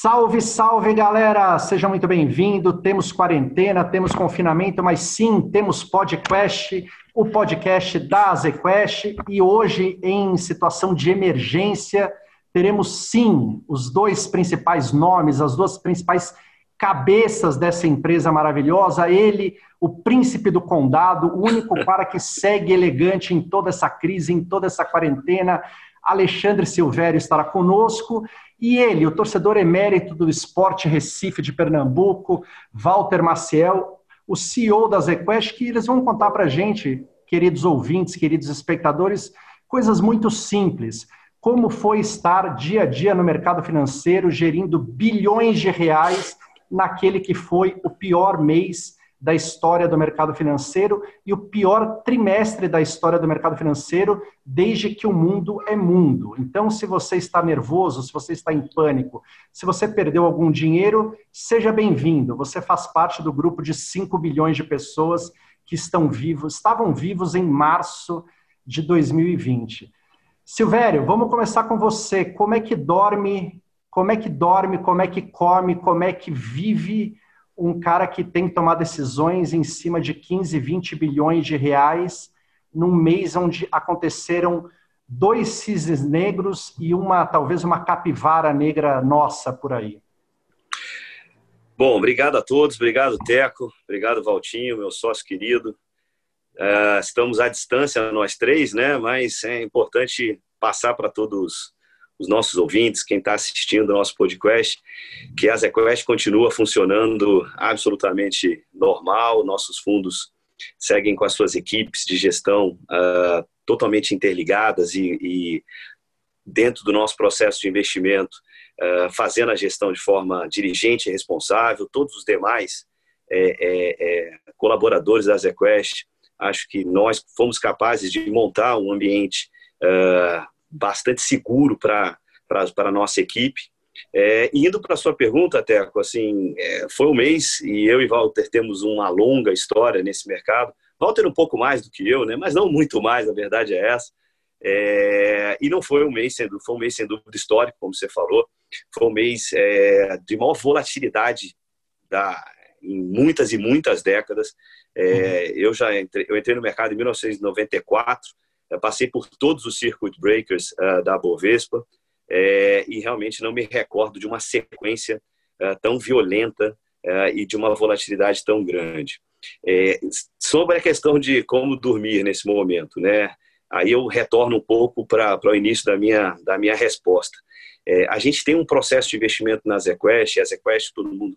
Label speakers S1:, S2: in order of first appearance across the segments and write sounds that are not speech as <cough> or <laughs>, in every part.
S1: Salve, salve, galera! Seja muito bem-vindo. Temos quarentena, temos confinamento, mas sim, temos podcast, o podcast da ZQuest. E hoje, em situação de emergência, teremos sim os dois principais nomes, as duas principais cabeças dessa empresa maravilhosa. Ele, o príncipe do condado, o único <laughs> cara que segue elegante em toda essa crise, em toda essa quarentena. Alexandre Silvério estará conosco e ele, o torcedor emérito do Esporte Recife de Pernambuco, Walter Maciel, o CEO da ZQuest, que eles vão contar para a gente, queridos ouvintes, queridos espectadores, coisas muito simples. Como foi estar dia a dia no mercado financeiro, gerindo bilhões de reais naquele que foi o pior mês da história do mercado financeiro e o pior trimestre da história do mercado financeiro desde que o mundo é mundo. Então, se você está nervoso, se você está em pânico, se você perdeu algum dinheiro, seja bem-vindo. Você faz parte do grupo de 5 bilhões de pessoas que estão vivos, estavam vivos em março de 2020. Silvério, vamos começar com você. Como é que dorme? Como é que dorme? Como é que come? Como é que vive? um cara que tem que tomar decisões em cima de 15, 20 bilhões de reais num mês onde aconteceram dois cisnes negros e uma talvez uma capivara negra nossa por aí.
S2: Bom, obrigado a todos, obrigado Teco, obrigado Valtinho, meu sócio querido. Uh, estamos à distância nós três, né? Mas é importante passar para todos os nossos ouvintes, quem está assistindo o nosso podcast, que a ZQuest continua funcionando absolutamente normal, nossos fundos seguem com as suas equipes de gestão uh, totalmente interligadas e, e, dentro do nosso processo de investimento, uh, fazendo a gestão de forma diligente e responsável, todos os demais é, é, é, colaboradores da ZQuest, acho que nós fomos capazes de montar um ambiente uh, bastante seguro para a nossa equipe. É, indo para a sua pergunta, Teco, assim, é, foi um mês e eu e Walter temos uma longa história nesse mercado. Walter um pouco mais do que eu, né? mas não muito mais, a verdade é essa. É, e não foi um mês, sendo, foi um mês sem dúvida histórico, como você falou. Foi um mês é, de maior volatilidade da, em muitas e muitas décadas. É, uhum. Eu já entrei, eu entrei no mercado em 1994 eu passei por todos os circuit breakers uh, da Bovespa é, e realmente não me recordo de uma sequência uh, tão violenta uh, e de uma volatilidade tão grande. É, sobre a questão de como dormir nesse momento, né? Aí eu retorno um pouco para o início da minha, da minha resposta. É, a gente tem um processo de investimento na ZQuest, a ZQuest todo mundo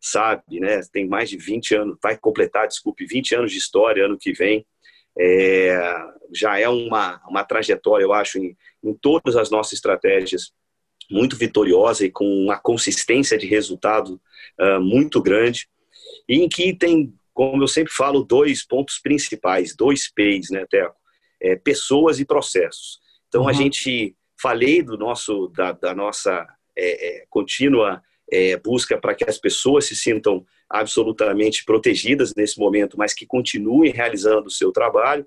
S2: sabe, né? Tem mais de 20 anos, vai completar, desculpe, 20 anos de história ano que vem é, já é uma, uma trajetória, eu acho, em, em todas as nossas estratégias muito vitoriosa e com uma consistência de resultado uh, muito grande, e em que tem, como eu sempre falo, dois pontos principais, dois P's, né, Teco? É, pessoas e processos. Então, uhum. a gente, falei do nosso, da, da nossa é, é, contínua é, busca para que as pessoas se sintam absolutamente protegidas nesse momento, mas que continuem realizando o seu trabalho.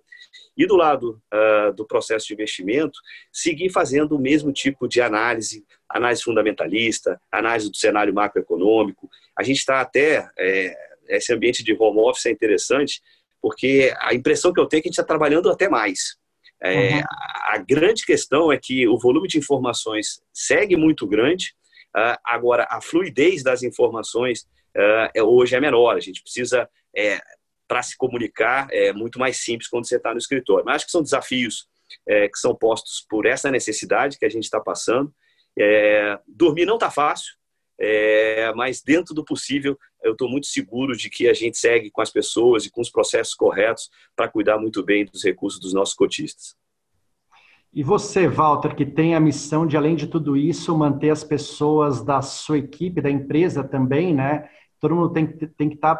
S2: E do lado uh, do processo de investimento, seguir fazendo o mesmo tipo de análise, análise fundamentalista, análise do cenário macroeconômico. A gente está até, é, esse ambiente de home office é interessante, porque a impressão que eu tenho é que a gente está trabalhando até mais. É, uhum. A grande questão é que o volume de informações segue muito grande, uh, agora a fluidez das informações uh, hoje é menor. A gente precisa, é, para se comunicar, é muito mais simples quando você está no escritório. Mas acho que são desafios é, que são postos por essa necessidade que a gente está passando. É, dormir não está fácil, é, mas dentro do possível, eu estou muito seguro de que a gente segue com as pessoas e com os processos corretos para cuidar muito bem dos recursos dos nossos cotistas.
S1: E você, Walter, que tem a missão de, além de tudo isso, manter as pessoas da sua equipe, da empresa também, né, todo mundo tem, tem que estar,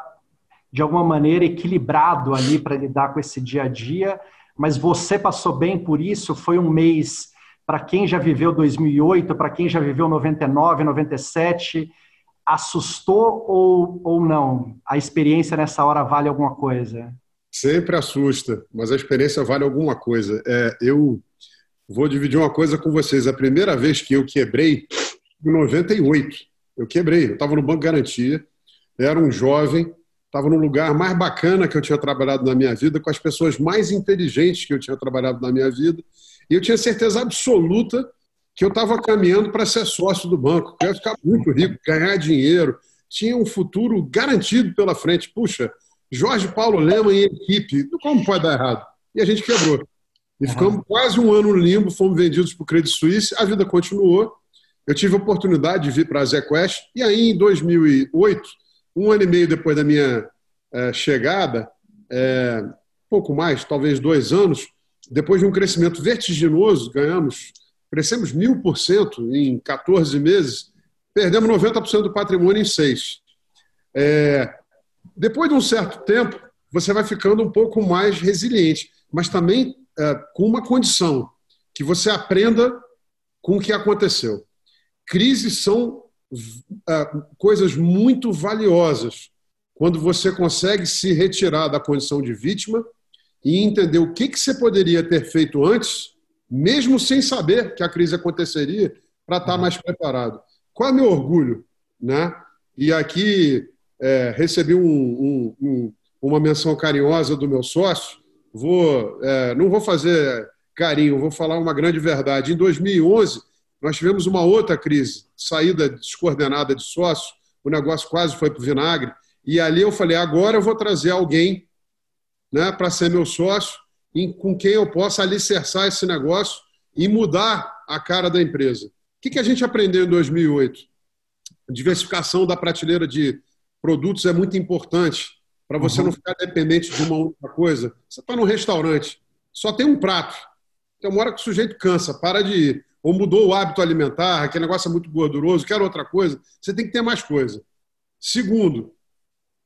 S1: de alguma maneira, equilibrado ali para lidar com esse dia a dia, mas você passou bem por isso, foi um mês para quem já viveu 2008, para quem já viveu 99, 97, assustou ou, ou não? A experiência nessa hora vale alguma coisa?
S3: Sempre assusta, mas a experiência vale alguma coisa. É, eu vou dividir uma coisa com vocês. A primeira vez que eu quebrei, em 98, eu quebrei. Eu estava no Banco Garantia, era um jovem, estava no lugar mais bacana que eu tinha trabalhado na minha vida, com as pessoas mais inteligentes que eu tinha trabalhado na minha vida, e eu tinha certeza absoluta que eu estava caminhando para ser sócio do banco, que eu ia ficar muito rico, ganhar dinheiro, tinha um futuro garantido pela frente. Puxa, Jorge Paulo Lema e equipe, como pode dar errado? E a gente quebrou. E ficamos uhum. quase um ano no limbo, fomos vendidos para o Credit Suisse, a vida continuou. Eu tive a oportunidade de vir para a ZQuest, e aí em 2008, um ano e meio depois da minha é, chegada, é, pouco mais, talvez dois anos, depois de um crescimento vertiginoso, ganhamos, crescemos mil por cento em 14 meses, perdemos 90% do patrimônio em seis. É, depois de um certo tempo, você vai ficando um pouco mais resiliente, mas também com uma condição, que você aprenda com o que aconteceu. Crises são coisas muito valiosas quando você consegue se retirar da condição de vítima e entender o que, você poderia ter feito antes, mesmo sem saber que a crise aconteceria, para estar mais preparado. Qual é meu orgulho? Né? E aqui é, recebi um, um, um, uma menção carinhosa do meu sócio. Vou, é, não vou fazer carinho, vou falar uma grande verdade. Em 2011, nós tivemos uma outra crise, saída descoordenada de sócio, o negócio quase foi para o vinagre. E ali eu falei: agora eu vou trazer alguém né, para ser meu sócio, com quem eu possa alicerçar esse negócio e mudar a cara da empresa. O que, que a gente aprendeu em 2008? Diversificação da prateleira de produtos é muito importante para você uhum. não ficar dependente de uma única coisa. Você está num restaurante, só tem um prato. Tem uma hora que o sujeito cansa, para de ir. Ou mudou o hábito alimentar, aquele negócio é muito gorduroso, quer outra coisa. Você tem que ter mais coisa. Segundo,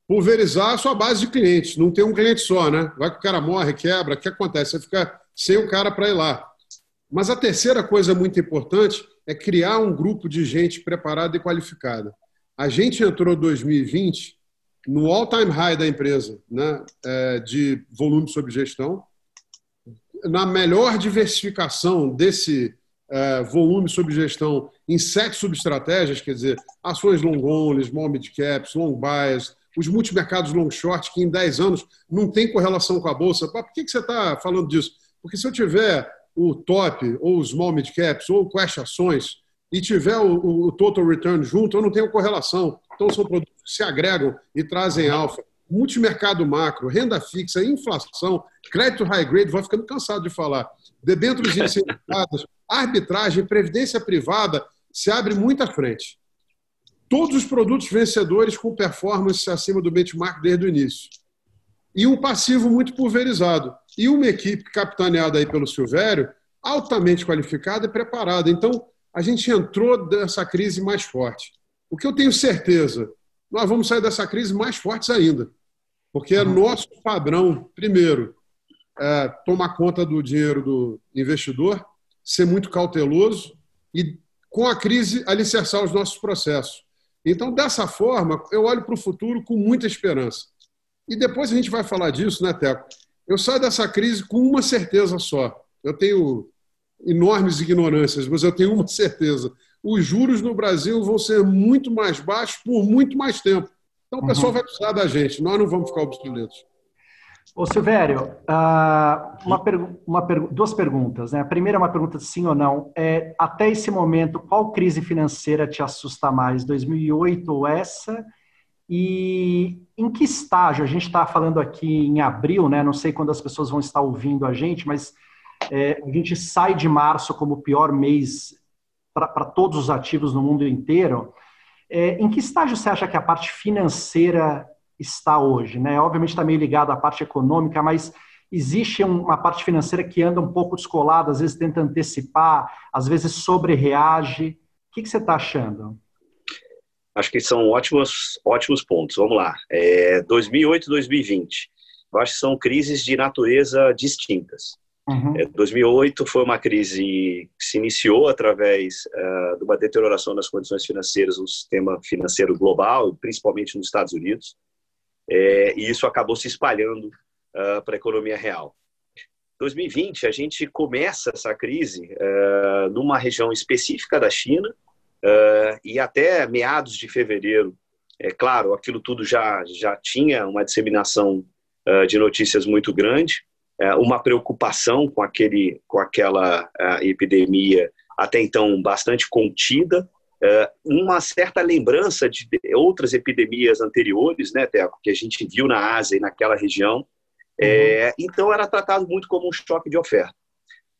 S3: pulverizar a sua base de clientes. Não tem um cliente só, né? Vai que o cara morre, quebra, o que acontece? Você fica sem o cara para ir lá. Mas a terceira coisa muito importante é criar um grupo de gente preparada e qualificada. A gente entrou em 2020 no all-time high da empresa, né, é, de volume sob gestão, na melhor diversificação desse é, volume sob gestão em sete subestratégias, quer dizer, ações long only, small mid caps, long bias, os multimercados long short, que em 10 anos não tem correlação com a bolsa. Por que, que você está falando disso? Porque se eu tiver o top, ou os small mid caps, ou cash ações, e tiver o, o, total return junto, eu não tenho correlação. Então, são produtos que se agregam e trazem alfa. Multimercado macro, renda fixa, inflação, crédito high grade, vai ficando cansado de falar. Debêntures <laughs> incentivadas, arbitragem, previdência privada, se abre muita frente. Todos os produtos vencedores com performance acima do benchmark desde o início. E um passivo muito pulverizado. E uma equipe capitaneada aí pelo Silvério, altamente qualificada e preparada. Então, a gente entrou dessa crise mais forte. O que eu tenho certeza, nós vamos sair dessa crise mais fortes ainda, porque é nosso padrão, primeiro, é, tomar conta do dinheiro do investidor, ser muito cauteloso e, com a crise, alicerçar os nossos processos. Então, dessa forma, eu olho para o futuro com muita esperança. E depois a gente vai falar disso, né, Teco? Eu saio dessa crise com uma certeza só. Eu tenho enormes ignorâncias, mas eu tenho uma certeza: os juros no Brasil vão ser muito mais baixos por muito mais tempo. Então o pessoal uhum. vai precisar da gente, nós não vamos ficar obsoletos.
S1: Ô Silvério, uh, uma uma duas perguntas. Né? A primeira é uma pergunta de sim ou não. É, até esse momento, qual crise financeira te assusta mais, 2008 ou essa? E em que estágio? A gente está falando aqui em abril, né? não sei quando as pessoas vão estar ouvindo a gente, mas é, a gente sai de março como o pior mês para todos os ativos no mundo inteiro. É, em que estágio você acha que a parte financeira está hoje? Né? Obviamente está meio ligado à parte econômica, mas existe uma parte financeira que anda um pouco descolada, às vezes tenta antecipar, às vezes sobrereage. O que, que você está achando?
S2: Acho que são ótimos, ótimos pontos. Vamos lá. É, 2008 e 2020. Eu acho que são crises de natureza distintas. Uhum. 2008 foi uma crise que se iniciou através uh, de uma deterioração das condições financeiras no sistema financeiro global, principalmente nos Estados Unidos, é, e isso acabou se espalhando uh, para a economia real. 2020 a gente começa essa crise uh, numa região específica da China e até meados de fevereiro, é claro, aquilo tudo já já tinha uma disseminação de notícias muito grande é, uma preocupação com, aquele, com aquela epidemia até então bastante contida, uma certa lembrança de outras epidemias anteriores, né, Teco, que a gente viu na Ásia e naquela região. É, então era tratado muito como um choque de oferta.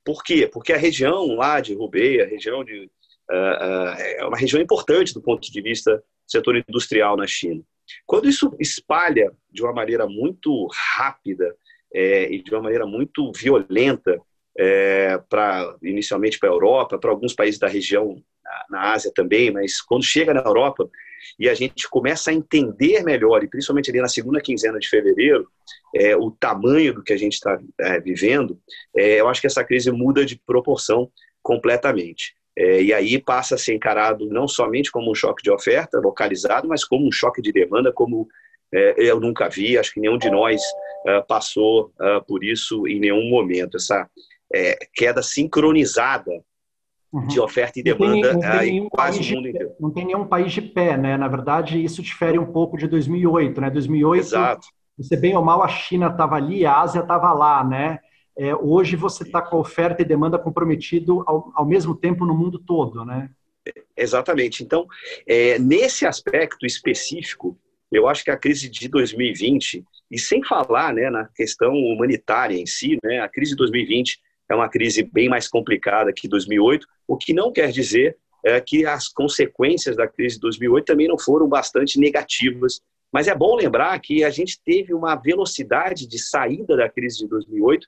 S2: Por quê? Porque a região lá de Hubei, a região de uh, uh, é uma região importante do ponto de vista do setor industrial na China. Quando isso espalha de uma maneira muito rápida é, e de uma maneira muito violenta é, para inicialmente para a Europa, para alguns países da região na, na, Ásia também, mas quando chega na Europa e a gente começa a entender melhor, e principalmente ali na segunda quinzena de fevereiro, é, o tamanho do que a gente está é, vivendo, é, eu acho que essa crise muda de proporção completamente. É, e aí passa a ser encarado não somente como um choque de oferta localizado, mas como um choque de demanda, como é, eu nunca vi, acho que nenhum de nós uh, passou uh, por isso em nenhum momento, essa é, queda sincronizada uhum. de oferta e demanda não tem, não em quase o mundo inteiro.
S1: Não tem nenhum país de pé, né? Na verdade, isso difere um pouco de 2008, né? 2008, Exato. você bem ou mal, a China estava ali, a Ásia estava lá, né? É, hoje você está com a oferta e demanda comprometido ao, ao mesmo tempo no mundo todo, né?
S2: Exatamente. Então, é, nesse aspecto específico, eu acho que a crise de 2020, e sem falar né, na questão humanitária em si, né, a crise de 2020 é uma crise bem mais complicada que 2008, o que não quer dizer é, que as consequências da crise de 2008 também não foram bastante negativas. Mas é bom lembrar que a gente teve uma velocidade de saída da crise de 2008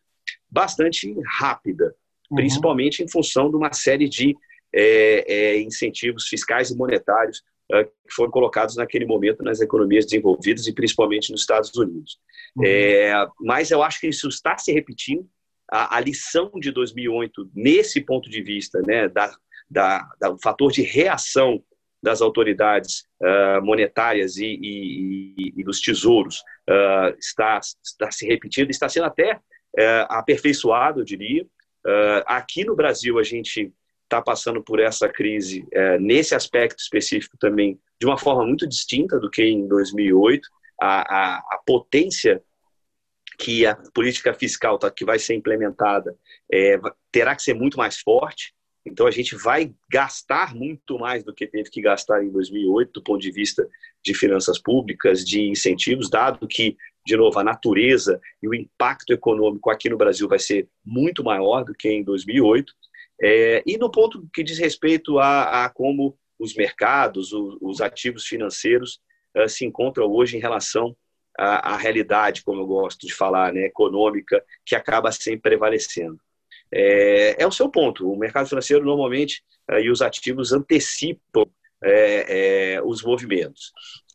S2: bastante rápida, uhum. principalmente em função de uma série de é, é, incentivos fiscais e monetários é, que foram colocados naquele momento nas economias desenvolvidas e principalmente nos Estados Unidos. Uhum. É, mas eu acho que isso está se repetindo. A, a, lição de 2008, nesse ponto de vista, né, da, da, da do fator de reação das autoridades uh, monetárias e, e, e, dos tesouros uh, está, está se repetindo, está sendo até uh, aperfeiçoado, eu diria. aqui no Brasil, a gente está passando por essa crise é, nesse aspecto específico também de uma forma muito distinta do que em 2008. A, a, a potência que a política fiscal tá, que vai ser implementada é, terá que ser muito mais forte. Então a gente vai gastar muito mais do que teve que gastar em 2008 do ponto de vista de finanças públicas, de incentivos, dado que de novo a natureza e o impacto econômico aqui no Brasil vai ser muito maior do que em 2008. É, e no ponto que diz respeito a, a como os mercados, os, os ativos financeiros uh, se encontram hoje em relação à, à, realidade, como eu gosto de falar, né, econômica, que acaba sempre prevalecendo. É, é o seu ponto. O mercado financeiro normalmente e os ativos antecipam é, é os movimentos.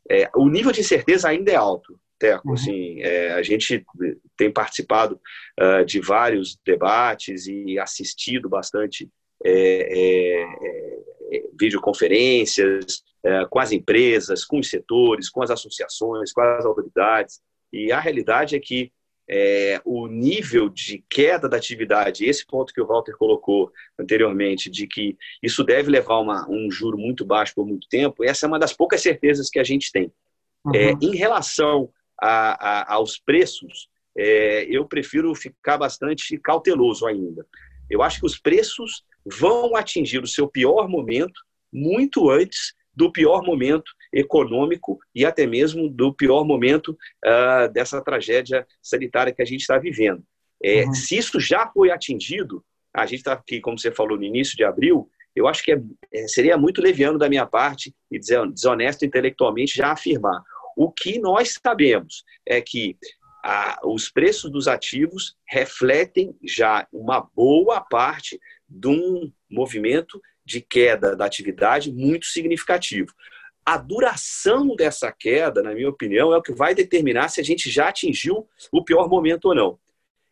S2: É, o nível de incerteza ainda é alto. Teco. Uhum. Assim, é, a gente tem participado uh, de vários debates e assistido bastante é videoconferências é, com as empresas, com os setores, com as associações, com as autoridades. E a realidade é que é, o nível de queda da atividade, esse ponto que o Walter colocou anteriormente, de que isso deve levar uma, um juro muito baixo por muito tempo, essa é uma das poucas certezas que a gente tem. Uhum. É, em relação a, a, aos preços, é, eu prefiro ficar bastante cauteloso ainda. Eu acho que os preços vão atingir o seu pior momento muito antes do pior momento econômico e até mesmo do pior momento uh, dessa tragédia sanitária que a gente está vivendo. É, uhum. Se isso já foi atingido, a gente está aqui, como você falou, no início de abril, eu acho que é, é, seria muito leviano da minha parte e desonesto intelectualmente já afirmar. O que nós sabemos é que a, os preços dos ativos refletem já uma boa parte de um movimento de queda da atividade muito significativo. A duração dessa queda, na minha opinião, é o que vai determinar se a gente já atingiu o pior momento ou não.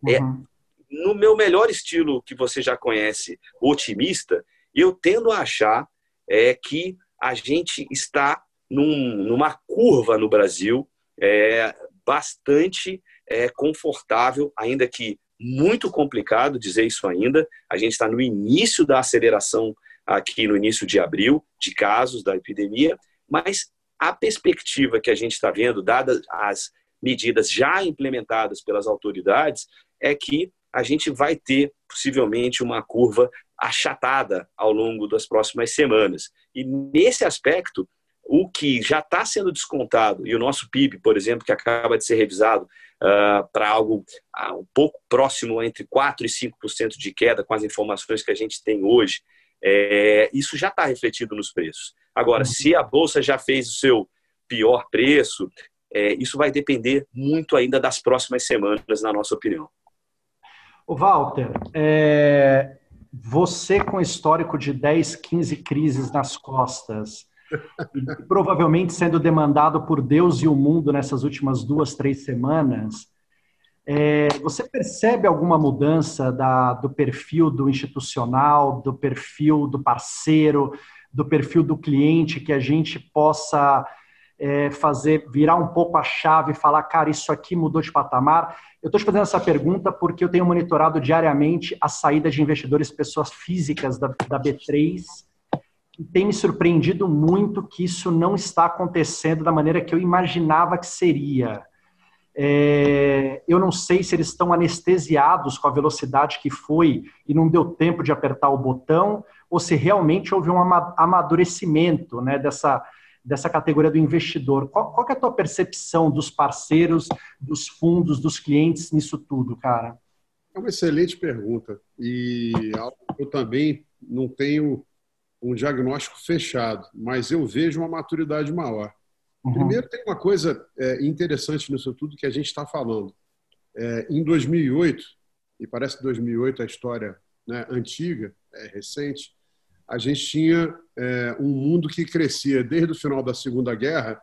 S2: É, uhum. É, no meu melhor estilo que você já conhece, otimista, eu tendo a achar é, que a gente está num, numa curva no Brasil é, bastante é, confortável, ainda que muito complicado dizer isso ainda. A gente está no início da aceleração aqui no início de abril de casos da epidemia, mas a perspectiva que a gente está vendo, dadas as medidas já implementadas pelas autoridades, é que a gente vai ter possivelmente uma curva achatada ao longo das próximas semanas. E nesse aspecto, o que já está sendo descontado, e o nosso PIB, por exemplo, que acaba de ser revisado uh, para algo uh, um pouco próximo entre 4% e 5% de queda, com as informações que a gente tem hoje, é, isso já está refletido nos preços. Agora, se a Bolsa já fez o seu pior preço, é, isso vai depender muito ainda das próximas semanas, na nossa opinião.
S1: O Walter, é, você com histórico de 10, 15 crises nas costas, <laughs> provavelmente sendo demandado por Deus e o mundo nessas últimas duas, três semanas, é, você percebe alguma mudança da, do perfil do institucional, do perfil do parceiro, do perfil do cliente, que a gente possa é, fazer virar um pouco a chave e falar, cara, isso aqui mudou de patamar? Eu estou te fazendo essa pergunta porque eu tenho monitorado diariamente a saída de investidores, pessoas físicas da, da B3, e tem me surpreendido muito que isso não está acontecendo da maneira que eu imaginava que seria. É, eu não sei se eles estão anestesiados com a velocidade que foi e não deu tempo de apertar o botão, ou se realmente houve um amadurecimento né, dessa, dessa categoria do investidor. Qual, qual é a tua percepção dos parceiros, dos fundos, dos clientes nisso tudo, cara?
S3: É uma excelente pergunta. E eu também não tenho um diagnóstico fechado, mas eu vejo uma maturidade maior. Uhum. Primeiro, tem uma coisa é, interessante nisso tudo que a gente está falando. É, em 2008, e parece que 2008 é a história né, antiga, é recente, a gente tinha é, um mundo que crescia desde o final da Segunda Guerra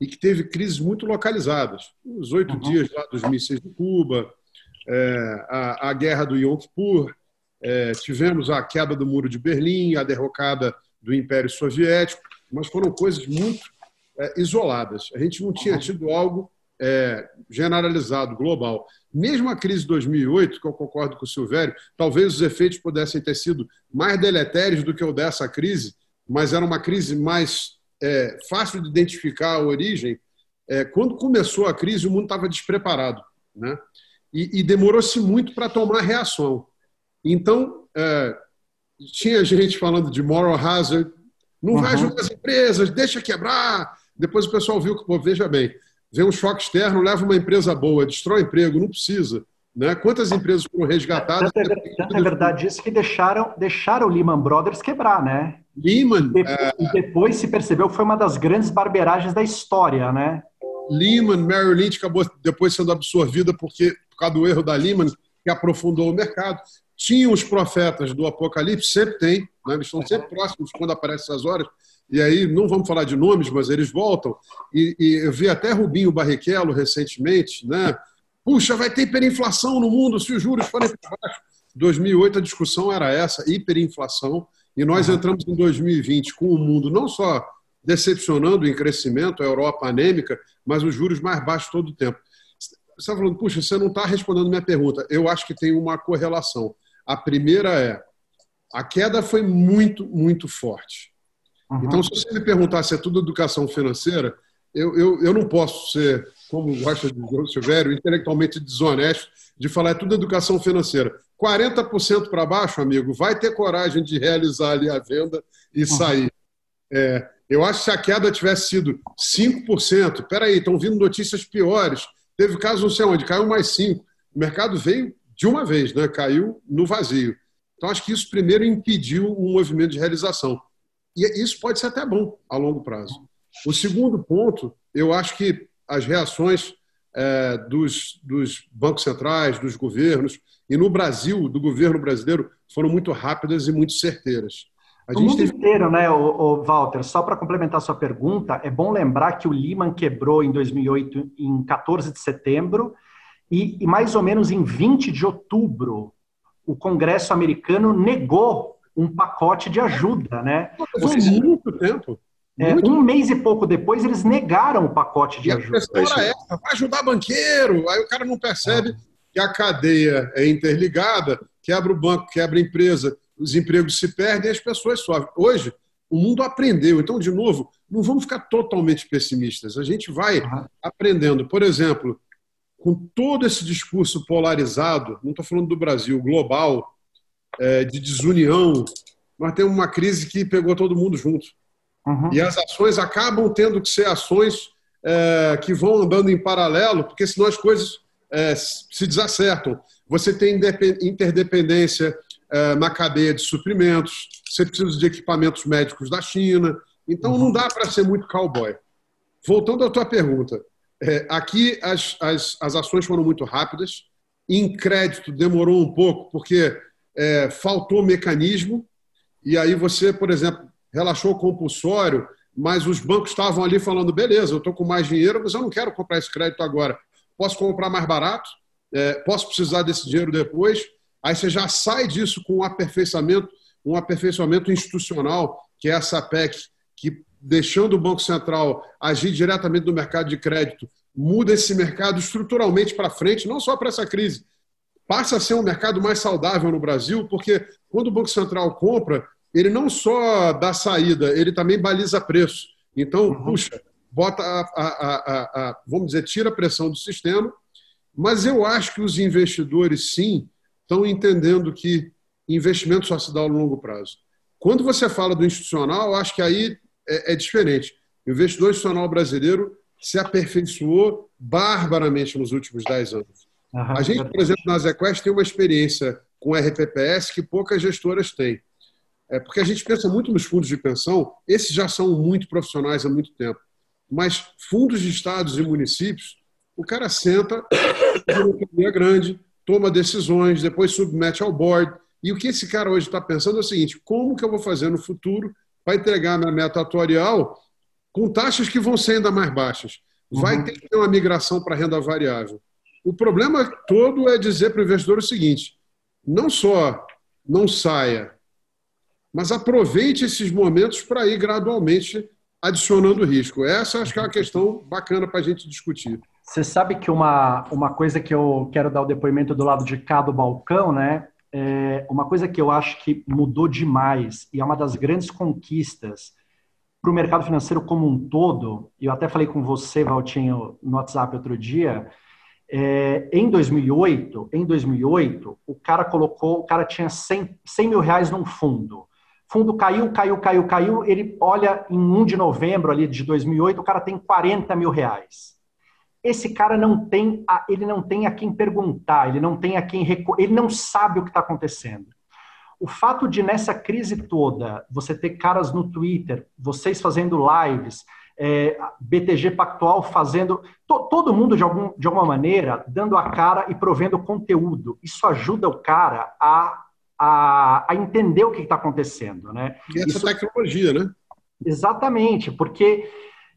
S3: e que teve crises muito localizadas. Os oito uhum. dias lá dos mísseis de Cuba, é, a, a, guerra do Yom Kippur, é, tivemos a queda do Muro de Berlim, a derrocada do Império Soviético, mas foram coisas muito isoladas. A gente não tinha tido algo é, generalizado, global. Mesmo a crise de 2008, que eu concordo com o Silvério, talvez os efeitos pudessem ter sido mais deletérios do que o dessa crise, mas era uma crise mais é, fácil de identificar a origem. É, quando começou a crise, o mundo estava despreparado. Né? E, e demorou-se muito para tomar reação. Então, é, tinha gente falando de moral hazard, não uhum. vai ajudar as empresas, deixa quebrar, depois o pessoal viu que, pô, veja bem, vem um choque externo, leva uma empresa boa, destrói emprego, não precisa. Né? Quantas empresas foram resgatadas?
S1: Tanto é, tanto é verdade isso que deixaram, deixaram o Lehman Brothers quebrar, né?
S3: Lehman.
S1: E depois, é... e depois se percebeu que foi uma das grandes barberagens da história, né?
S3: Lehman, Merrill Lynch acabou depois sendo absorvida porque, por causa do erro da Lehman, que aprofundou o mercado. Tinha os profetas do Apocalipse, sempre tem, né? eles estão sempre próximos quando aparecem essas horas, e aí não vamos falar de nomes, mas eles voltam. E, e eu vi até Rubinho Barrichello recentemente, né? Puxa, vai ter hiperinflação no mundo se os juros forem para baixo. 2008 a discussão era essa, hiperinflação, e nós entramos em 2020 com o mundo não só decepcionando em crescimento, a Europa anêmica, mas os juros mais baixos todo o tempo. Você está falando, puxa, você não está respondendo minha pergunta. Eu acho que tem uma correlação. A primeira é, a queda foi muito, muito forte. Uhum. Então, se você me perguntar se é tudo educação financeira, eu, eu, eu não posso ser, como gosta de o Silvério, intelectualmente desonesto de falar é tudo educação financeira. 40% para baixo, amigo, vai ter coragem de realizar ali a venda e uhum. sair. É, eu acho que se a queda tivesse sido 5%, peraí, estão vindo notícias piores. Teve caso não sei onde, caiu mais 5%. O mercado veio de uma vez, né? caiu no vazio. Então, acho que isso primeiro impediu um movimento de realização. E isso pode ser até bom a longo prazo. O segundo ponto, eu acho que as reações é, dos, dos, bancos centrais, dos governos, e no Brasil, do governo brasileiro, foram muito rápidas e muito certeiras.
S1: A no mundo teve... inteiro, né, o, o Walter? Só para complementar sua pergunta, é bom lembrar que o Lehman quebrou em 2008, em 14 de setembro, e, e mais ou menos em 20 de outubro o Congresso americano negou um pacote de ajuda, né?
S3: Seja, muito tempo.
S1: É, um mês e pouco depois, eles negaram o pacote de
S3: e
S1: ajuda.
S3: A era essa, vai ajudar banqueiro. Aí o cara não percebe que a cadeia é interligada, quebra o banco, quebra a empresa, os empregos se perdem e as pessoas sofrem. Hoje, o mundo aprendeu. Então, de novo, não vamos ficar totalmente pessimistas. A gente vai uhum. aprendendo. Por exemplo, com todo esse discurso polarizado, não estou falando do Brasil, global, é, de desunião, nós temos uma crise que pegou todo mundo junto. Uhum. E as ações acabam tendo que ser ações é, que vão andando em paralelo, porque senão as coisas é, se desacertam. Você tem interdependência é, na cadeia de suprimentos, você precisa de equipamentos médicos da China. Então, uhum. não dá para ser muito cowboy. Voltando à tua pergunta, é, aqui as, as, as ações foram muito rápidas, em crédito demorou um pouco, porque é, faltou mecanismo, e aí você, por exemplo, relaxou o compulsório, mas os bancos estavam ali falando: beleza, eu estou com mais dinheiro, mas eu não quero comprar esse crédito agora. Posso comprar mais barato? É, posso precisar desse dinheiro depois? Aí você já sai disso com um aperfeiçoamento, um aperfeiçoamento institucional, que é essa PEC, que deixando o Banco Central agir diretamente no mercado de crédito, muda esse mercado estruturalmente para frente, não só para essa crise. Passa a ser um mercado mais saudável no Brasil, porque quando o Banco Central compra, ele não só dá saída, ele também baliza preço. Então, uhum. puxa, bota a, a, a, a, vamos dizer, tira a pressão do sistema, mas eu acho que os investidores, sim, estão entendendo que investimento só se dá ao longo prazo. Quando você fala do institucional, acho que aí é, é diferente. O investidor institucional brasileiro se aperfeiçoou barbaramente nos últimos 10 anos. Uhum. A gente, por exemplo, na ZQuest tem uma experiência com RPPS que poucas gestoras têm. É porque a gente pensa muito nos fundos de pensão, esses já são muito profissionais há muito tempo. Mas fundos de estados e municípios, o cara senta, uma grande, toma decisões, depois submete ao board. E o que esse cara hoje está pensando é o seguinte: como que eu vou fazer no futuro para entregar minha meta atuarial com taxas que vão ser ainda mais baixas? Vai uhum. ter que ter uma migração para renda variável. O problema todo é dizer para o investidor o seguinte: não só não saia mas aproveite esses momentos para ir gradualmente adicionando risco. Essa acho que é uma questão bacana para a gente discutir.
S1: Você sabe que uma, uma coisa que eu quero dar o depoimento do lado de cá do balcão, né? É uma coisa que eu acho que mudou demais e é uma das grandes conquistas para o mercado financeiro como um todo, eu até falei com você, Valtinho, no WhatsApp outro dia, é, em 2008, em 2008, o cara colocou, o cara tinha 100, 100 mil reais num fundo fundo caiu, caiu, caiu, caiu. Ele olha em 1 de novembro ali de 2008, o cara tem 40 mil reais. Esse cara não tem, a, ele não tem a quem perguntar, ele não tem a quem ele não sabe o que está acontecendo. O fato de nessa crise toda você ter caras no Twitter, vocês fazendo lives, é, BTG Pactual fazendo, to, todo mundo de, algum, de alguma maneira dando a cara e provendo conteúdo. Isso ajuda o cara a a, a entender o que está acontecendo. Né?
S3: E essa Isso... tecnologia, né?
S1: Exatamente, porque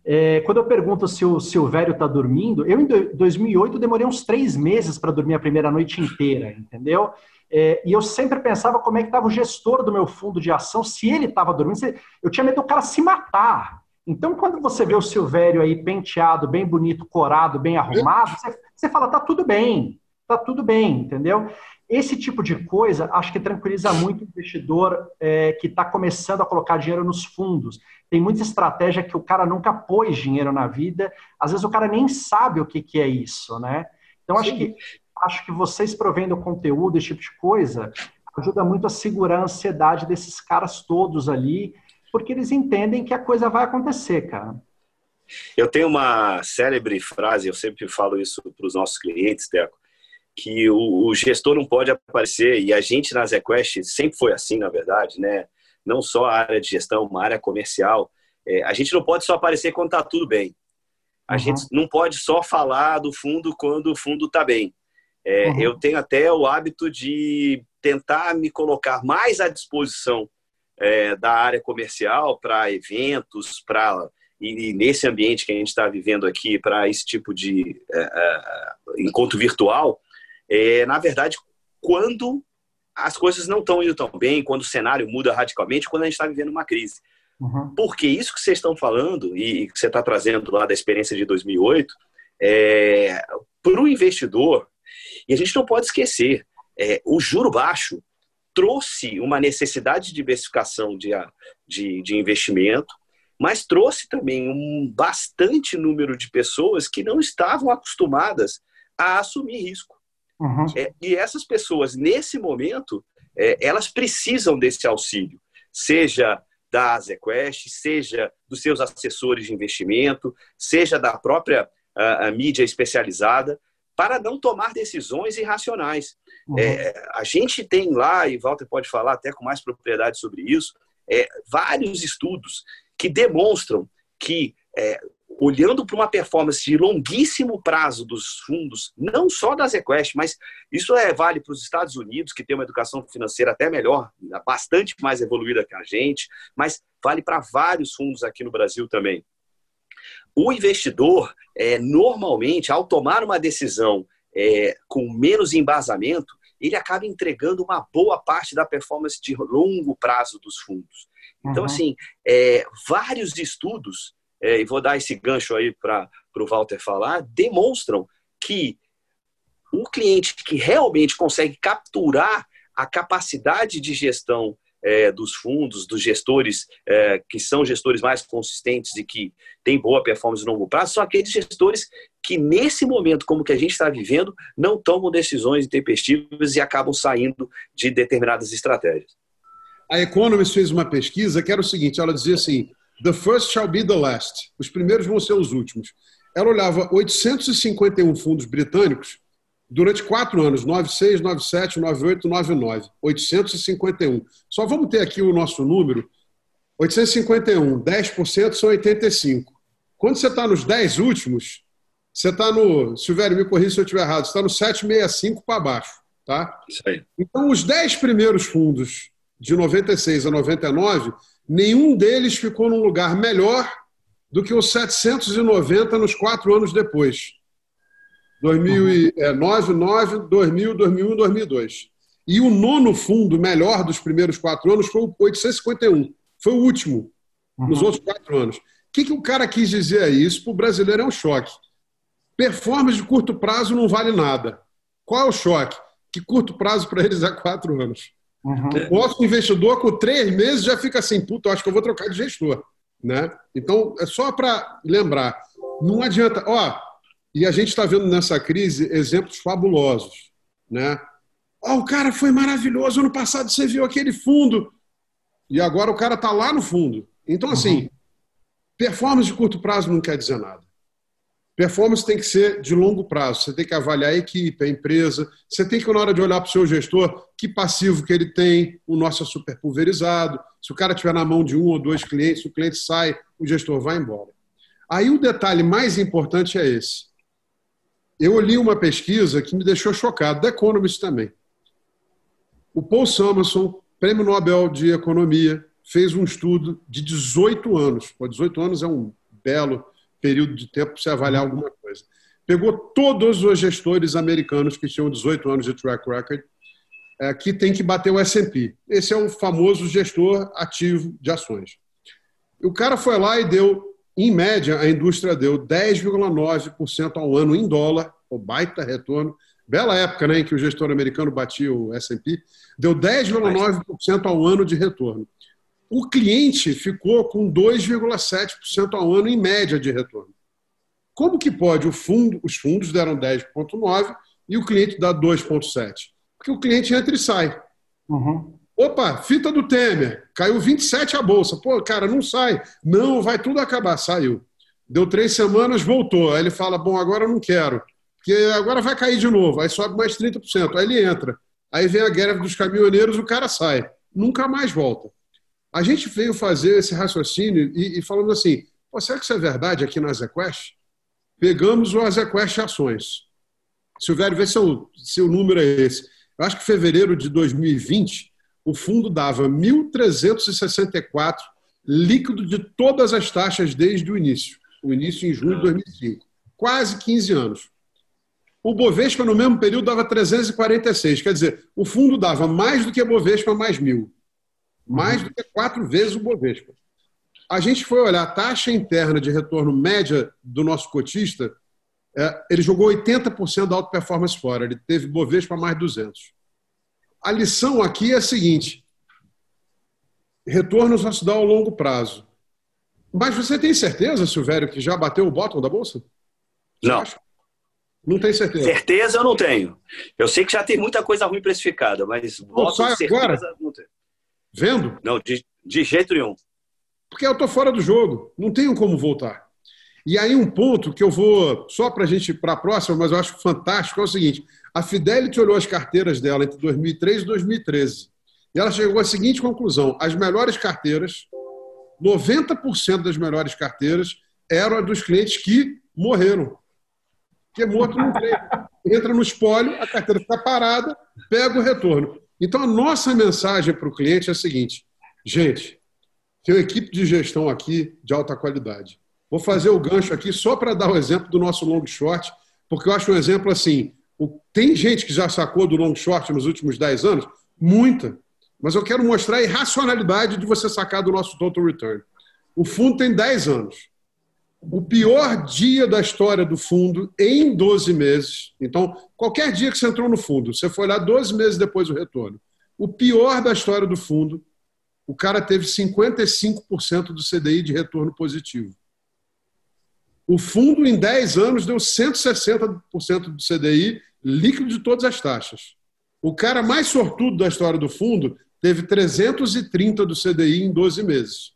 S1: é, quando eu pergunto se o Silvério está dormindo, eu em 2008 demorei uns três meses para dormir a primeira noite inteira, entendeu? É, e eu sempre pensava como é que estava o gestor do meu fundo de ação, se ele estava dormindo, eu tinha medo do cara se matar. Então, quando você vê o Silvério aí penteado, bem bonito, corado, bem arrumado, você, você fala, tá tudo bem, tá tudo bem, entendeu? Esse tipo de coisa acho que tranquiliza muito o investidor é, que está começando a colocar dinheiro nos fundos. Tem muita estratégia que o cara nunca pôs dinheiro na vida, às vezes o cara nem sabe o que, que é isso, né? Então acho que, acho que vocês provendo conteúdo, esse tipo de coisa, ajuda muito a segurar a ansiedade desses caras todos ali, porque eles entendem que a coisa vai acontecer, cara.
S2: Eu tenho uma célebre frase, eu sempre falo isso para os nossos clientes, Teco, que o, o, gestor não pode aparecer, e a gente na ZQuest sempre foi assim, na verdade, né? não só a área de gestão, uma área comercial, é, a gente não pode só aparecer quando está tudo bem. A uhum. gente não pode só falar do fundo quando o fundo está bem. É, uhum. Eu tenho até o hábito de tentar me colocar mais à disposição é, da área comercial para eventos, para e, e, nesse ambiente que a gente está vivendo aqui para esse tipo de é, é, encontro virtual, é, na verdade, quando as coisas não estão indo tão bem, quando o cenário muda radicalmente, quando a gente está vivendo uma crise. Uhum. Porque isso que vocês estão falando e que você está trazendo lá da experiência de 2008, é, para o investidor, e a gente não pode esquecer, é, o juro baixo trouxe uma necessidade de diversificação de, de, de investimento, mas trouxe também um bastante número de pessoas que não estavam acostumadas a assumir risco. Uhum. É, e essas pessoas, nesse momento, é, elas precisam desse auxílio, seja da Azequest, seja dos seus assessores de investimento, seja da própria a, a mídia especializada, para não tomar decisões irracionais. Uhum. É, a gente tem lá, e Walter pode falar até com mais propriedade sobre isso, é, vários estudos que demonstram que, é, olhando para uma performance de longuíssimo prazo dos fundos, não só da ZQuest, mas isso é, vale para os Estados Unidos, que tem uma educação financeira até melhor, bastante mais evoluída que a gente, mas vale para vários fundos aqui no Brasil também. O investidor, é, normalmente, ao tomar uma decisão é, com menos embasamento, ele acaba entregando uma boa parte da performance de longo prazo dos fundos. Então, uhum. assim, é, vários estudos, é, e vou dar esse gancho aí para o Walter falar, demonstram que o cliente que realmente consegue capturar a capacidade de gestão é, dos fundos, dos gestores é, que são gestores mais consistentes e que têm boa performance no longo prazo, são aqueles gestores que, nesse momento, como que a gente está vivendo, não tomam decisões intempestivas e acabam saindo de determinadas estratégias.
S3: A Economist fez uma pesquisa que era o seguinte: ela dizia assim, The first shall be the last. Os primeiros vão ser os últimos. Ela olhava 851 fundos britânicos durante quatro anos, 96, 97, 98, 99, 851. Só vamos ter aqui o nosso número. 851, 10% são 85. Quando você está nos 10 últimos, você está no. Silvério, me corrija se eu estiver errado, você está no 765 para baixo. Tá?
S2: Isso aí.
S3: Então, os 10 primeiros fundos, de 96 a 99, nenhum deles ficou num lugar melhor do que os 790 nos quatro anos depois. 2009, 9, 2000, 2001, 2002. E o nono fundo melhor dos primeiros quatro anos foi o 851. Foi o último uhum. nos outros quatro anos. O que, que o cara quis dizer aí? Isso para o brasileiro é um choque. Performance de curto prazo não vale nada. Qual é o choque? Que curto prazo para eles é quatro anos. Uhum. O nosso investidor, com três meses, já fica assim: puta, acho que eu vou trocar de gestor. Né? Então, é só para lembrar: não adianta. Ó, e a gente está vendo nessa crise exemplos fabulosos. Né? Oh, o cara foi maravilhoso. Ano passado você viu aquele fundo. E agora o cara está lá no fundo. Então, assim, uhum. performance de curto prazo não quer dizer nada. Performance tem que ser de longo prazo. Você tem que avaliar a equipe, a empresa. Você tem que, na hora de olhar para o seu gestor, que passivo que ele tem. O nosso é super pulverizado. Se o cara tiver na mão de um ou dois clientes, o cliente sai, o gestor vai embora. Aí o detalhe mais importante é esse. Eu li uma pesquisa que me deixou chocado, da Economist também. O Paul Samuelson, prêmio Nobel de Economia, fez um estudo de 18 anos. Pô, 18 anos é um belo período de tempo para você avaliar alguma coisa. Pegou todos os gestores americanos que tinham 18 anos de track record, é, que tem que bater o S&P. Esse é o famoso gestor ativo de ações. O cara foi lá e deu em média, a indústria deu 10,9% ao ano em dólar, o baita retorno. Bela época né, em que o gestor americano batia o S&P, deu 10,9% ao ano de retorno. O cliente ficou com 2,7% ao ano em média de retorno. Como que pode? O fundo, os fundos deram 10,9% e o cliente dá 2,7%. Porque o cliente entra e sai. Uhum. Opa, fita do Temer, caiu 27 a bolsa. Pô, cara, não sai. Não, vai tudo acabar. Saiu. Deu três semanas, voltou. Aí ele fala: Bom, agora eu não quero, porque agora vai cair de novo. Aí sobe mais 30%. Aí ele entra. Aí vem a greve dos caminhoneiros, o cara sai. Nunca mais volta. A gente veio fazer esse raciocínio e, e falando assim: será que isso é verdade aqui na Azequest? Pegamos o Azequest Ações. Silvério, vê se, se o número é esse. Eu acho que fevereiro de 2020 o fundo dava 1.364 líquido de todas as taxas desde o início. O início em junho de 2005. Quase 15 anos. O Bovespa, no mesmo período, dava 346. Quer dizer, o fundo dava mais do que a Bovespa mais mil. Mais do que quatro vezes o Bovespa. A gente foi olhar a taxa interna de retorno média do nosso cotista, é, ele jogou 80% da alta performance fora. Ele teve Bovespa mais 200. A lição aqui é a seguinte: retorno só se dá ao longo prazo. Mas você tem certeza, Silvério, que já bateu o bottom da bolsa?
S2: Não.
S3: Não tem certeza.
S2: Certeza eu não tenho. Eu sei que já tem muita coisa ruim precificada, mas
S3: bottom de certeza agora? não tenho. Vendo?
S2: Não, de, de jeito nenhum.
S3: Porque eu estou fora do jogo. Não tenho como voltar. E aí um ponto que eu vou, só para a gente, para a próxima, mas eu acho fantástico, é o seguinte. A Fidelity olhou as carteiras dela entre 2003 e 2013. E ela chegou à seguinte conclusão: as melhores carteiras, 90% das melhores carteiras, eram dos clientes que morreram. Porque morto não tem. Entra no espólio, a carteira fica parada, pega o retorno. Então, a nossa mensagem para o cliente é a seguinte: gente, tem uma equipe de gestão aqui de alta qualidade. Vou fazer o gancho aqui só para dar o exemplo do nosso long short, porque eu acho um exemplo assim: tem gente que já sacou do long short nos últimos 10 anos? Muita. Mas eu quero mostrar a irracionalidade de você sacar do nosso total return. O fundo tem 10 anos. O pior dia da história do fundo em 12 meses. Então, qualquer dia que você entrou no fundo, você foi lá 12 meses depois do retorno. O pior da história do fundo, o cara teve 55% do CDI de retorno positivo. O fundo, em 10 anos, deu 160% do CDI líquido de todas as taxas. O cara mais sortudo da história do fundo teve 330 do CDI em 12 meses.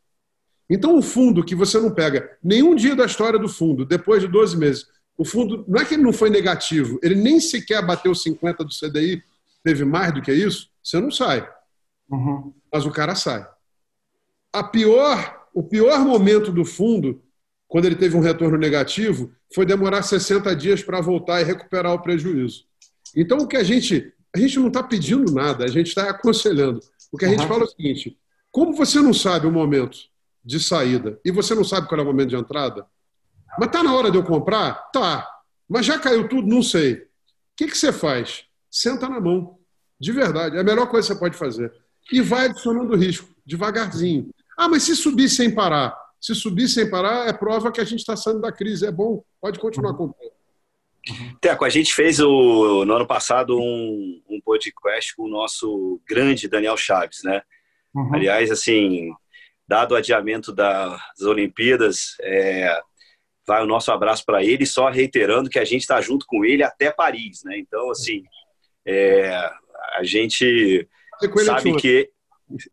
S3: Então, o fundo que você não pega nenhum dia da história do fundo, depois de 12 meses, o fundo, não é que ele não foi negativo, ele nem sequer bateu 50 do CDI, teve mais do que isso, você não sai. Uhum. Mas o cara sai. A pior, o pior momento do fundo, quando ele teve um retorno negativo, foi demorar 60 dias para voltar e recuperar o prejuízo. Então, o que a gente. A gente não está pedindo nada, a gente está aconselhando. O que a uhum. gente fala é o seguinte: como você não sabe o momento de saída e você não sabe qual é o momento de entrada, mas está na hora de eu comprar? Tá. Mas já caiu tudo? Não sei. O que, que você faz? Senta na mão. De verdade. É a melhor coisa que você pode fazer. E vai adicionando risco, devagarzinho. Ah, mas se subir sem parar? Se subir sem parar, é prova que a gente está saindo da crise. É bom, pode continuar uhum. comprando.
S2: Teco, a gente fez o, no ano passado um, um podcast com o nosso grande Daniel Chaves, né? Uhum. Aliás, assim, dado o adiamento das Olimpíadas, é, vai o nosso abraço para ele, só reiterando que a gente está junto com ele até Paris, né? Então, assim, é, a gente sabe que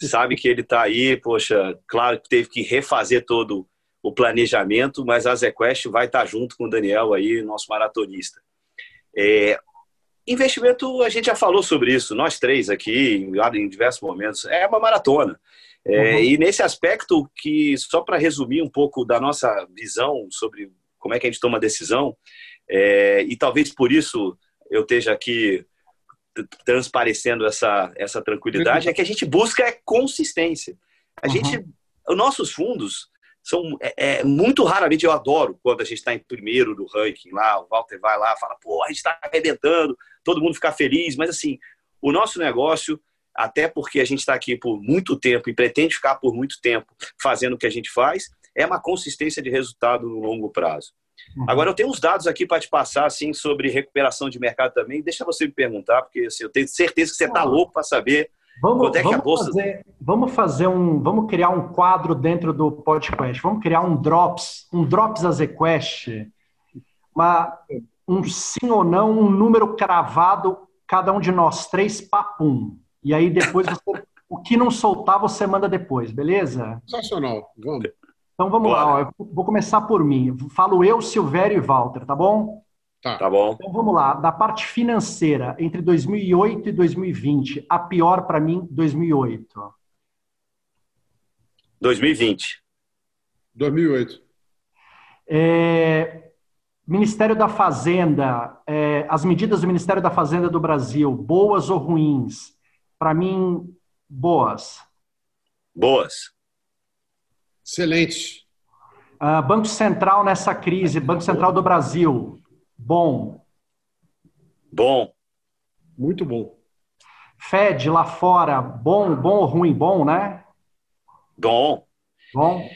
S2: sabe que ele está aí, poxa, claro que teve que refazer todo o planejamento, mas a ZQuest vai estar tá junto com o Daniel aí, nosso maratonista. É, investimento, a gente já falou sobre isso, nós três aqui, em diversos momentos, é uma maratona. É, uhum. E nesse aspecto que, só para resumir um pouco da nossa visão sobre como é que a gente toma decisão, é, e talvez por isso eu esteja aqui transparecendo essa, essa tranquilidade, é que a gente busca é consistência. A uhum. gente, os nossos fundos são é, é, muito raramente eu adoro quando a gente está em primeiro do ranking lá, o Walter vai lá, fala, pô, a gente está arrebentando, todo mundo fica feliz, mas assim, o nosso negócio, até porque a gente está aqui por muito tempo e pretende ficar por muito tempo fazendo o que a gente faz, é uma consistência de resultado no longo prazo. Uhum. Agora, eu tenho uns dados aqui para te passar assim, sobre recuperação de mercado também. Deixa você me perguntar, porque assim, eu tenho certeza que você está louco para saber
S1: vamos, quando é que a bolsa. Fazer, vamos fazer um. Vamos criar um quadro dentro do podcast. Vamos criar um Drops, um Drops Azequest. Uma, um sim ou não, um número cravado, cada um de nós três, papum. E aí depois você, <laughs> o que não soltar, você manda depois, beleza?
S3: Sensacional. Vamos.
S1: Então vamos Bora. lá, ó. vou começar por mim. Falo eu, Silvério e Walter, tá bom?
S2: Tá. tá bom.
S1: Então vamos lá. Da parte financeira, entre 2008 e 2020, a pior para mim, 2008.
S2: 2020.
S3: 2008.
S1: É, Ministério da Fazenda, é, as medidas do Ministério da Fazenda do Brasil, boas ou ruins? Para mim, boas.
S2: Boas.
S3: Excelente.
S1: Uh, Banco Central nessa crise, Banco Central do Brasil, bom.
S2: Bom.
S3: Muito bom.
S1: Fed lá fora, bom, bom ou ruim? Bom, né?
S2: Bom.
S1: Bom.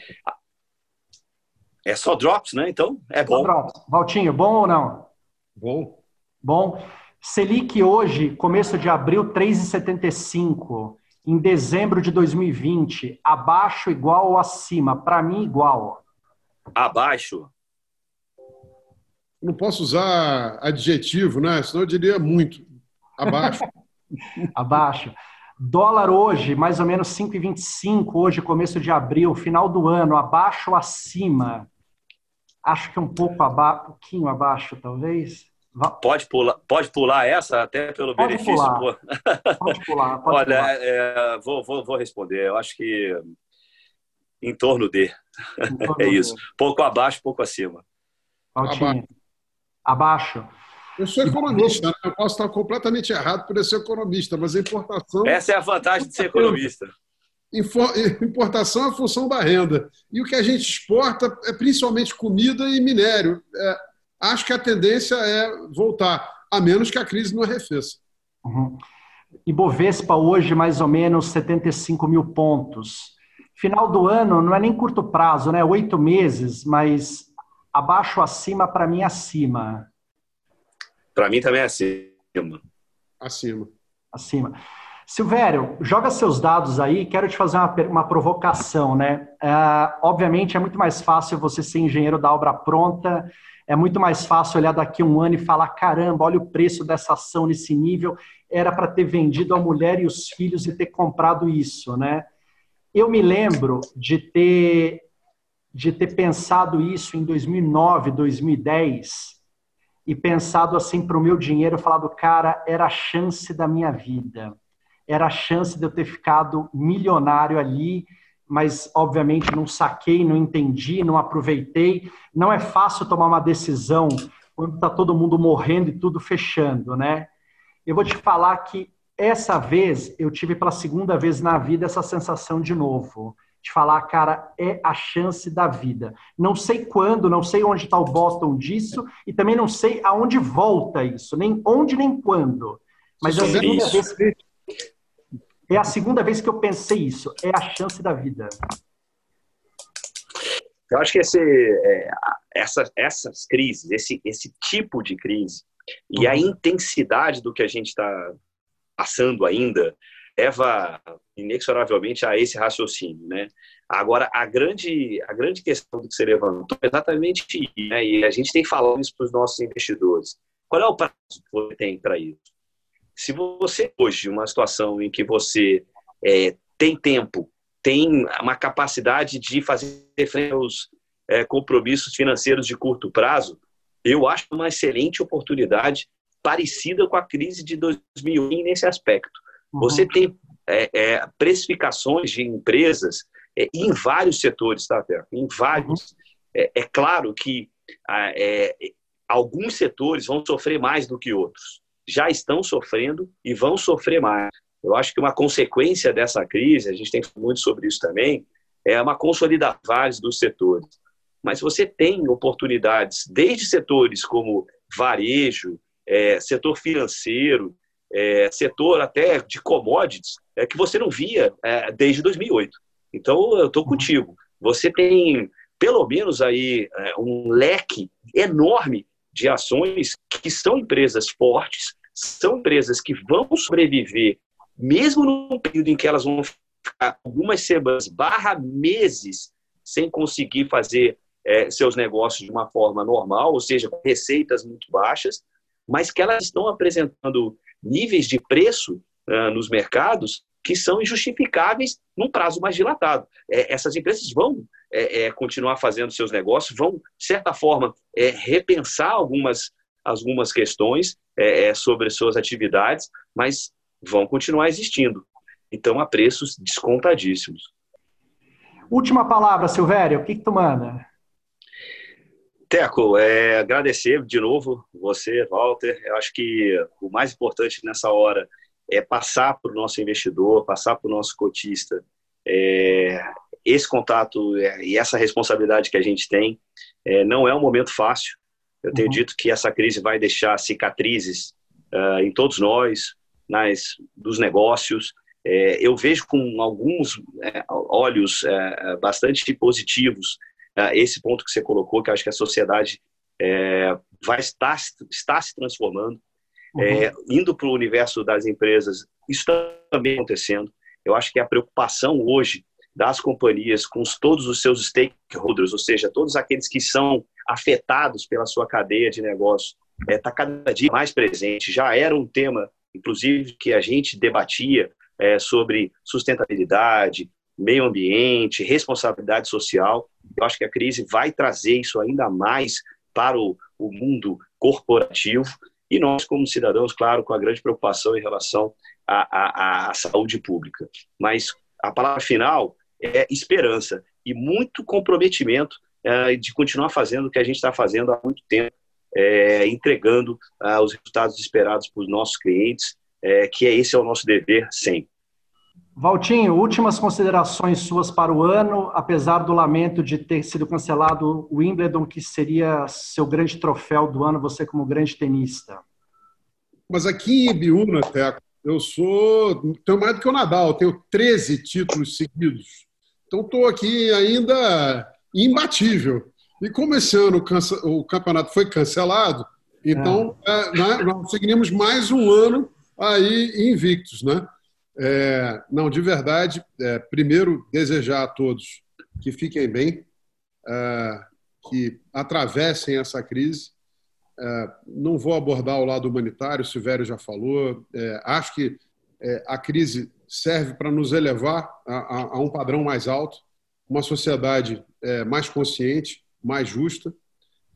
S2: É só drops, né? Então, é bom. Só drops.
S1: Valtinho, bom ou não?
S3: Bom.
S1: Bom. Selic hoje, começo de abril, 3,75. Em dezembro de 2020, abaixo, igual ou acima? Para mim, igual.
S2: Abaixo.
S3: Não posso usar adjetivo, né? Senão eu diria muito. Abaixo. <laughs>
S1: abaixo. Dólar hoje, mais ou menos 5,25, hoje, começo de abril, final do ano, abaixo ou acima? Acho que um pouco abaixo, um pouquinho abaixo, talvez.
S2: Pode pular, pode pular essa, até pelo pode benefício.
S1: Pular. Pode pular. Pode <laughs>
S2: Olha,
S1: pular.
S2: É, vou, vou, vou responder. Eu acho que em torno de. Em <laughs> torno é isso. De. Pouco abaixo, pouco acima.
S1: Abaixo. abaixo.
S3: Eu sou economista, né? eu posso estar completamente errado por eu ser economista, mas a importação.
S2: Essa é a vantagem de ser economista.
S3: Importação é a função da renda. E o que a gente exporta é principalmente comida e minério. É, acho que a tendência é voltar, a menos que a crise não arrefeça.
S1: Uhum. Ibovespa hoje, mais ou menos 75 mil pontos. Final do ano não é nem curto prazo, né? Oito meses, mas abaixo acima, para mim, acima.
S2: Para mim também é acima.
S3: Acima.
S1: Acima. Silvério, joga seus dados aí. Quero te fazer uma, uma provocação, né? É, obviamente é muito mais fácil você ser engenheiro da obra pronta. É muito mais fácil olhar daqui a um ano e falar: caramba, olha o preço dessa ação nesse nível. Era para ter vendido a mulher e os filhos e ter comprado isso, né? Eu me lembro de ter de ter pensado isso em 2009, 2010 e pensado assim para o meu dinheiro, falado, cara, era a chance da minha vida. Era a chance de eu ter ficado milionário ali, mas obviamente não saquei, não entendi, não aproveitei. Não é fácil tomar uma decisão quando está todo mundo morrendo e tudo fechando, né? Eu vou te falar que essa vez eu tive pela segunda vez na vida essa sensação de novo de falar, cara, é a chance da vida. Não sei quando, não sei onde está o bottom disso e também não sei aonde volta isso, nem onde nem quando. Mas é a, segunda vez, é a segunda vez que eu pensei isso. É a chance da vida.
S2: Eu acho que esse, é, essa, essas crises, esse, esse tipo de crise e a uhum. intensidade do que a gente está passando ainda, leva inexoravelmente a esse raciocínio, né? Agora, a grande, a grande questão que você levantou é exatamente isso, né? E a gente tem falado isso para os nossos investidores. Qual é o prazo que você tem para isso? Se você, hoje, uma situação em que você é, tem tempo, tem uma capacidade de fazer frente aos é, compromissos financeiros de curto prazo, eu acho uma excelente oportunidade parecida com a crise de 2001 nesse aspecto. Você uhum. tem é, é, precificações de empresas é, em vários setores, tá, Terra? Em vários. Uhum. É, é, claro que é, alguns setores vão sofrer mais do que outros. Já estão sofrendo e vão sofrer mais. Eu acho que uma consequência dessa crise, a gente tem muito sobre isso também, é uma consolidação dos setores. Mas você tem oportunidades, desde setores como varejo, é, setor financeiro, é, setor até de commodities é, que você não via é, desde 2008. Então, eu estou contigo. Você tem, pelo menos, aí é, um leque enorme de ações que são empresas fortes, são empresas que vão sobreviver, mesmo num período em que elas vão ficar algumas semanas barra meses sem conseguir fazer é, seus negócios de uma forma normal, ou seja, com receitas muito baixas, mas que elas estão apresentando níveis de preço uh, nos mercados que são injustificáveis num prazo mais dilatado. É, essas empresas vão é, é, continuar fazendo seus negócios, vão, de certa forma, é, repensar algumas, algumas questões é, é, sobre suas atividades, mas vão continuar existindo. Então, a preços descontadíssimos.
S1: Última palavra, Silvério, o que, que tu manda?
S2: Teco, é, agradecer de novo você, Walter. Eu acho que o mais importante nessa hora é passar para o nosso investidor, passar para o nosso cotista é, esse contato é, e essa responsabilidade que a gente tem. É, não é um momento fácil. Eu tenho uhum. dito que essa crise vai deixar cicatrizes uh, em todos nós, nas dos negócios. É, eu vejo com alguns é, olhos é, bastante positivos esse ponto que você colocou, que acho que a sociedade vai estar, está se transformando, uhum. indo para o universo das empresas. Isso também acontecendo. Eu acho que a preocupação hoje das companhias com todos os seus stakeholders, ou seja, todos aqueles que são afetados pela sua cadeia de negócio, está cada dia mais presente. Já era um tema inclusive que a gente debatia é, sobre sustentabilidade, meio ambiente, responsabilidade social. Eu acho que a crise vai trazer isso ainda mais para o, o mundo corporativo e nós, como cidadãos, claro, com a grande preocupação em relação à, à, à saúde pública. Mas a palavra final é esperança e muito comprometimento é, de continuar fazendo o que a gente está fazendo há muito tempo, é, entregando ah, os resultados esperados para os nossos clientes, é, que é esse é o nosso dever sempre.
S1: Valtinho, últimas considerações suas para o ano, apesar do lamento de ter sido cancelado o Wimbledon, que seria seu grande troféu do ano, você como grande tenista.
S3: Mas aqui em Ibiúna, Teco, eu sou. tenho mais do que o Nadal, tenho 13 títulos seguidos. Então estou aqui ainda imbatível. E como esse ano o campeonato foi cancelado, então é. É, né, nós seguimos mais um ano aí invictos, né? É, não, de verdade, é, primeiro desejar a todos que fiquem bem, é, que atravessem essa crise. É, não vou abordar o lado humanitário, o Silvério já falou. acho que a crise serve para nos elevar a, a, a, um padrão mais alto, uma sociedade mais consciente, mais justa.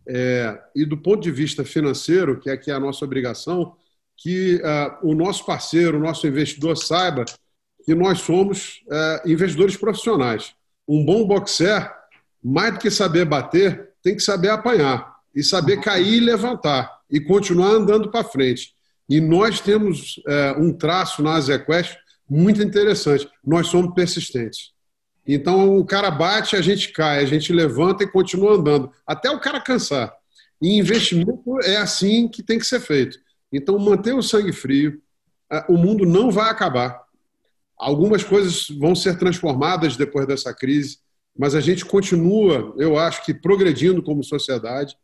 S3: É, e do ponto de vista financeiro, que é que é a nossa obrigação, que uh, o nosso parceiro, o nosso investidor saiba que nós somos uh, investidores profissionais. Um bom boxer, mais do que saber bater, tem que saber apanhar e saber cair e levantar e continuar andando para frente. E nós temos uh, um traço na Azequest muito interessante. Nós somos persistentes. Então o cara bate, a gente cai, a gente levanta e continua andando, até o cara cansar. E investimento é assim que tem que ser feito. Então manter o sangue frio, o mundo não vai acabar. Algumas coisas vão ser transformadas depois dessa crise, mas a gente continua, eu acho que progredindo como sociedade.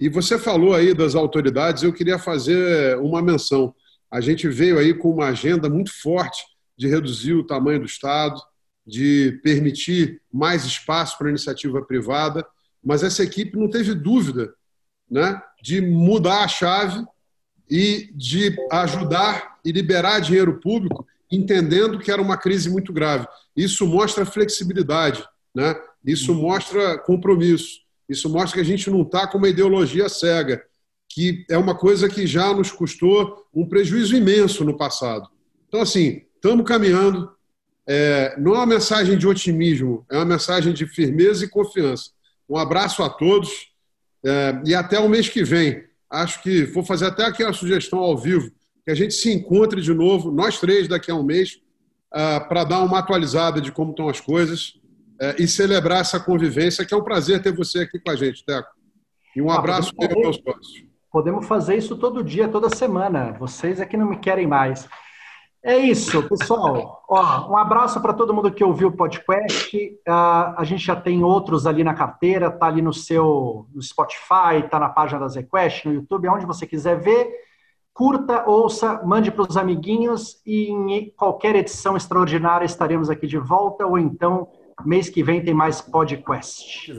S3: E você falou aí das autoridades, eu queria fazer uma menção. A gente veio aí com uma agenda muito forte de reduzir o tamanho do Estado, de permitir mais espaço para a iniciativa privada, mas essa equipe não teve dúvida né, de mudar a chave e de ajudar e liberar dinheiro público, entendendo que era uma crise muito grave. Isso mostra flexibilidade, né? isso mostra compromisso, isso mostra que a gente não está com uma ideologia cega, que é uma coisa que já nos custou um prejuízo imenso no passado. Então, assim, estamos caminhando, é, não é uma mensagem de otimismo, é uma mensagem de firmeza e confiança. Um abraço a todos é, e até o mês que vem. Acho que vou fazer até aqui a sugestão ao vivo, que a gente se encontre de novo, nós três, daqui a um mês, é, para dar uma atualizada de como estão as coisas é, e celebrar essa convivência, que é um prazer ter você aqui com a gente, Teco. E um ah, abraço para os sócios.
S1: Podemos fazer isso todo dia, toda semana. Vocês é que não me querem mais. É isso, pessoal. Ó, um abraço para todo mundo que ouviu o podcast. Uh, a gente já tem outros ali na carteira, tá ali no seu no Spotify, tá na página da ZQuest, no YouTube, onde você quiser ver. Curta, ouça, mande para os amiguinhos e em qualquer edição extraordinária estaremos aqui de volta ou então mês que vem tem mais podcast.